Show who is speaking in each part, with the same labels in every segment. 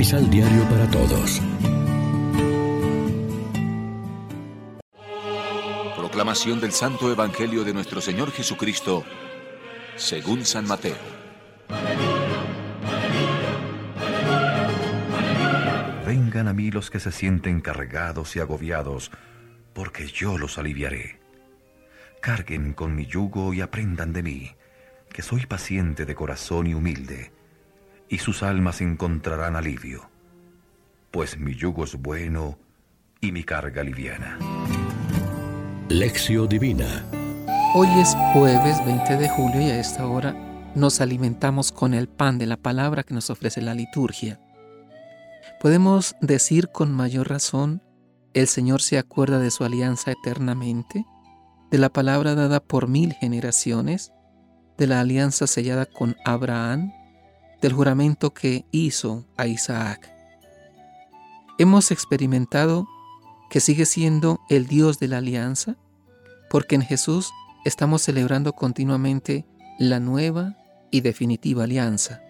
Speaker 1: Misal Diario para Todos.
Speaker 2: Proclamación del Santo Evangelio de nuestro Señor Jesucristo, según San Mateo.
Speaker 3: Vengan a mí los que se sienten cargados y agobiados, porque yo los aliviaré. Carguen con mi yugo y aprendan de mí, que soy paciente de corazón y humilde, y sus almas encontrarán alivio, pues mi yugo es bueno y mi carga liviana.
Speaker 1: Lección Divina.
Speaker 4: Hoy es jueves 20 de julio y a esta hora nos alimentamos con el pan de la palabra que nos ofrece la liturgia. Podemos decir con mayor razón, el Señor se acuerda de su alianza eternamente de la palabra dada por mil generaciones, de la alianza sellada con Abraham, del juramento que hizo a Isaac. Hemos experimentado que sigue siendo el Dios de la alianza, porque en Jesús estamos celebrando continuamente la nueva y definitiva alianza.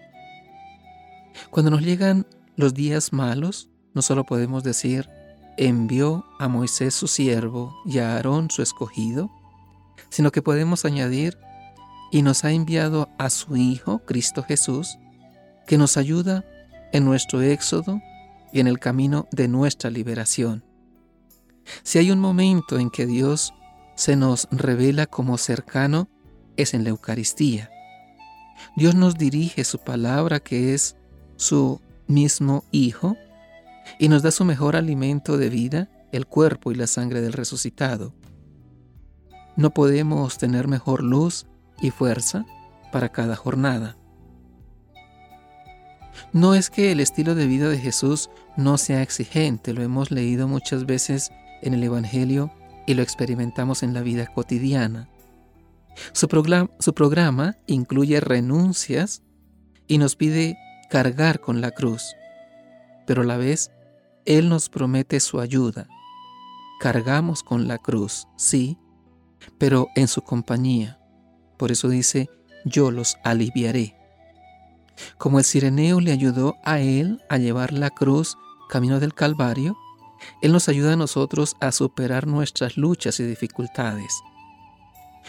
Speaker 4: Cuando nos llegan los días malos, no solo podemos decir, envió a Moisés su siervo y a Aarón su escogido, sino que podemos añadir, y nos ha enviado a su Hijo, Cristo Jesús, que nos ayuda en nuestro éxodo y en el camino de nuestra liberación. Si hay un momento en que Dios se nos revela como cercano, es en la Eucaristía. Dios nos dirige su palabra que es su mismo Hijo y nos da su mejor alimento de vida, el cuerpo y la sangre del resucitado. No podemos tener mejor luz y fuerza para cada jornada. No es que el estilo de vida de Jesús no sea exigente, lo hemos leído muchas veces en el Evangelio y lo experimentamos en la vida cotidiana. Su, programa, incluye renuncias y nos pide cargar con la cruz, pero a la vez Él nos promete su ayuda. Cargamos con la cruz, sí, pero en su compañía. Por eso dice, yo los aliviaré. Como el sireneo le ayudó a él a llevar la cruz camino del Calvario, Él nos ayuda a nosotros a superar nuestras luchas y dificultades.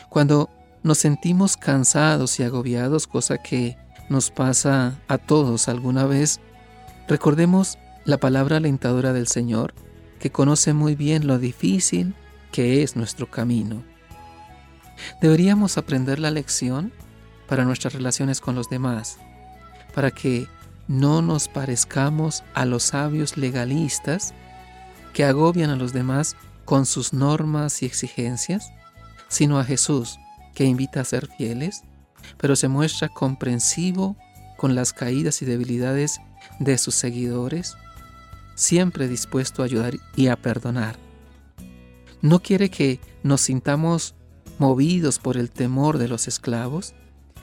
Speaker 4: Cuando nos sentimos cansados y agobiados, cosa que nos pasa a todos alguna vez, recordemos la palabra alentadora del Señor, que conoce muy bien lo difícil que es nuestro camino. Deberíamos aprender la lección para nuestras relaciones con los demás, para que no nos parezcamos a los sabios legalistas que agobian a los demás con sus normas y exigencias, sino a Jesús, que invita a ser fieles, pero se muestra comprensivo con las caídas y debilidades de sus seguidores, siempre dispuesto a ayudar y a perdonar. No quiere que nos sintamos movidos por el temor de los esclavos,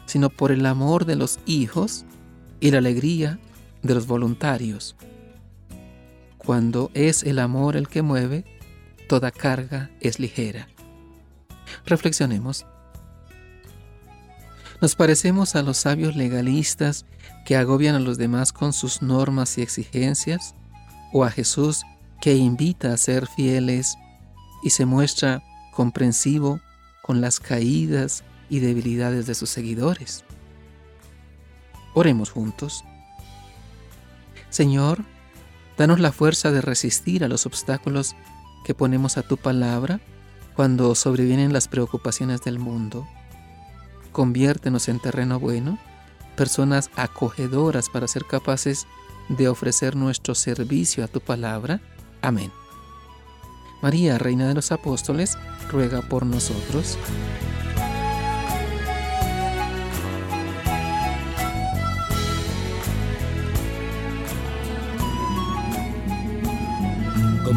Speaker 4: sino por el amor de los hijos y la alegría de los voluntarios. Cuando es el amor el que mueve, toda carga es ligera. Reflexionemos. Nos parecemos a los sabios legalistas que agobian a los demás con sus normas y exigencias, o a Jesús que invita a ser fieles y se muestra comprensivo con las caídas y debilidades de sus seguidores. Oremos juntos. Señor, danos la fuerza de resistir a los obstáculos que ponemos a tu palabra cuando sobrevienen las preocupaciones del mundo. Conviértenos en terreno bueno, personas acogedoras para ser capaces de ofrecer nuestro servicio a tu palabra. Amén. María, Reina de los Apóstoles, ruega por nosotros.